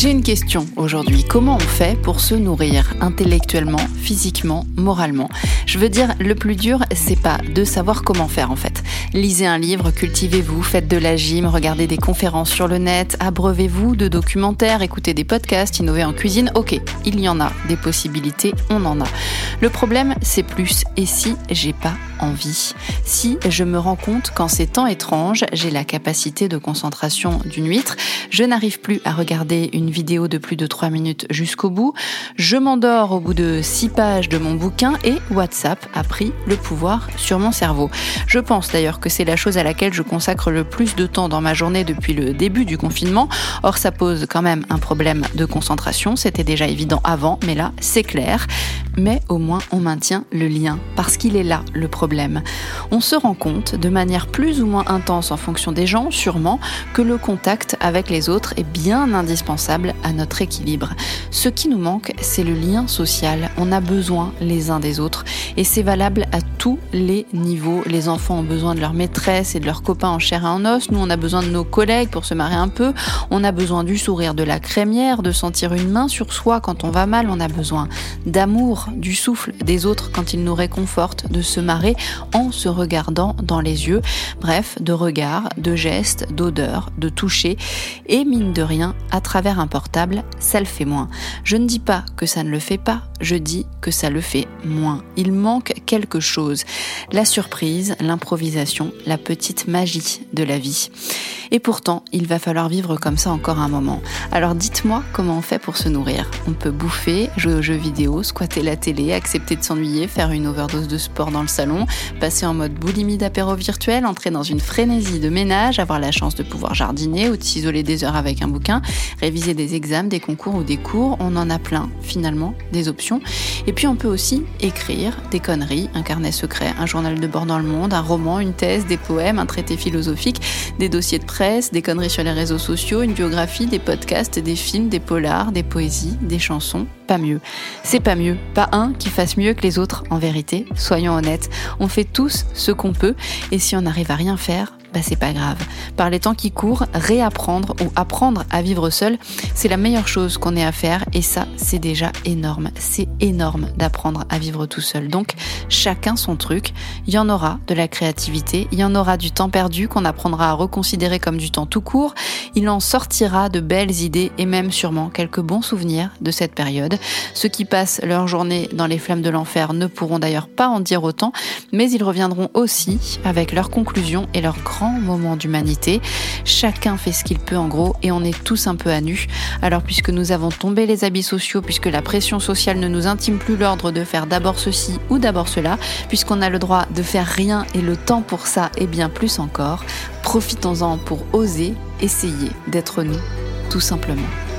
J'ai une question aujourd'hui. Comment on fait pour se nourrir intellectuellement, physiquement, moralement? Je veux dire, le plus dur, c'est pas de savoir comment faire en fait. Lisez un livre, cultivez-vous, faites de la gym, regardez des conférences sur le net, abreuvez-vous de documentaires, écoutez des podcasts, innovez en cuisine. Ok, il y en a des possibilités, on en a. Le problème, c'est plus et si j'ai pas envie? Si je me rends compte qu'en ces temps étranges, j'ai la capacité de concentration d'une huître, je n'arrive plus à regarder une vidéo de plus de 3 minutes jusqu'au bout, je m'endors au bout de 6 pages de mon bouquin et WhatsApp a pris le pouvoir sur mon cerveau. Je pense d'ailleurs que c'est la chose à laquelle je consacre le plus de temps dans ma journée depuis le début du confinement. Or, ça pose quand même un problème de concentration. C'était déjà évident avant, mais là, c'est clair. Mais au moins, on maintient le lien parce qu'il est là le problème on se rend compte, de manière plus ou moins intense en fonction des gens, sûrement, que le contact avec les autres est bien indispensable à notre équilibre. Ce qui nous manque, c'est le lien social. On a besoin les uns des autres et c'est valable à tous les niveaux. Les enfants ont besoin de leur maîtresse et de leurs copains en chair et en os. Nous, on a besoin de nos collègues pour se marrer un peu. On a besoin du sourire de la crémière, de sentir une main sur soi quand on va mal. On a besoin d'amour, du souffle des autres quand ils nous réconfortent, de se marrer en se regardant dans les yeux. Bref, de regard, de gestes, d'odeur, de toucher. Et mine de rien, à travers un portable, ça le fait moins. Je ne dis pas que ça ne le fait pas, je dis que ça le fait moins. Il manque quelque chose. La surprise, l'improvisation, la petite magie de la vie. Et pourtant, il va falloir vivre comme ça encore un moment. Alors dites-moi comment on fait pour se nourrir. On peut bouffer, jouer aux jeux vidéo, squatter la télé, accepter de s'ennuyer, faire une overdose de sport dans le salon, passer en mode boulimie d'apéro virtuel, entrer dans une frénésie de ménage, avoir la chance de pouvoir jardiner ou de s'isoler des heures avec un bouquin, réviser des examens, des concours ou des cours. On en a plein, finalement, des options. Et puis on peut aussi écrire des conneries, un carnet secret, un journal de bord dans le monde, un roman, une thèse, des poèmes, un traité philosophique, des dossiers de presse, des conneries sur les réseaux sociaux, une biographie, des podcasts, des films, des polars, des poésies, des chansons. Pas mieux. C'est pas mieux. Pas un qui fasse mieux que les autres, en vérité. Soyons honnêtes. On fait tous ce qu'on peut. Et si on n'arrive à rien faire, bah c'est pas grave. Par les temps qui courent, réapprendre ou apprendre à vivre seul, c'est la meilleure chose qu'on ait à faire et ça, c'est déjà énorme. C'est énorme d'apprendre à vivre tout seul. Donc, chacun son truc. Il y en aura de la créativité, il y en aura du temps perdu qu'on apprendra à reconsidérer comme du temps tout court. Il en sortira de belles idées et même sûrement quelques bons souvenirs de cette période. Ceux qui passent leur journée dans les flammes de l'enfer ne pourront d'ailleurs pas en dire autant, mais ils reviendront aussi avec leurs conclusions et leurs grands moment d'humanité. Chacun fait ce qu'il peut en gros et on est tous un peu à nu. Alors puisque nous avons tombé les habits sociaux, puisque la pression sociale ne nous intime plus l'ordre de faire d'abord ceci ou d'abord cela, puisqu'on a le droit de faire rien et le temps pour ça et bien plus encore, profitons-en pour oser essayer d'être nous, tout simplement.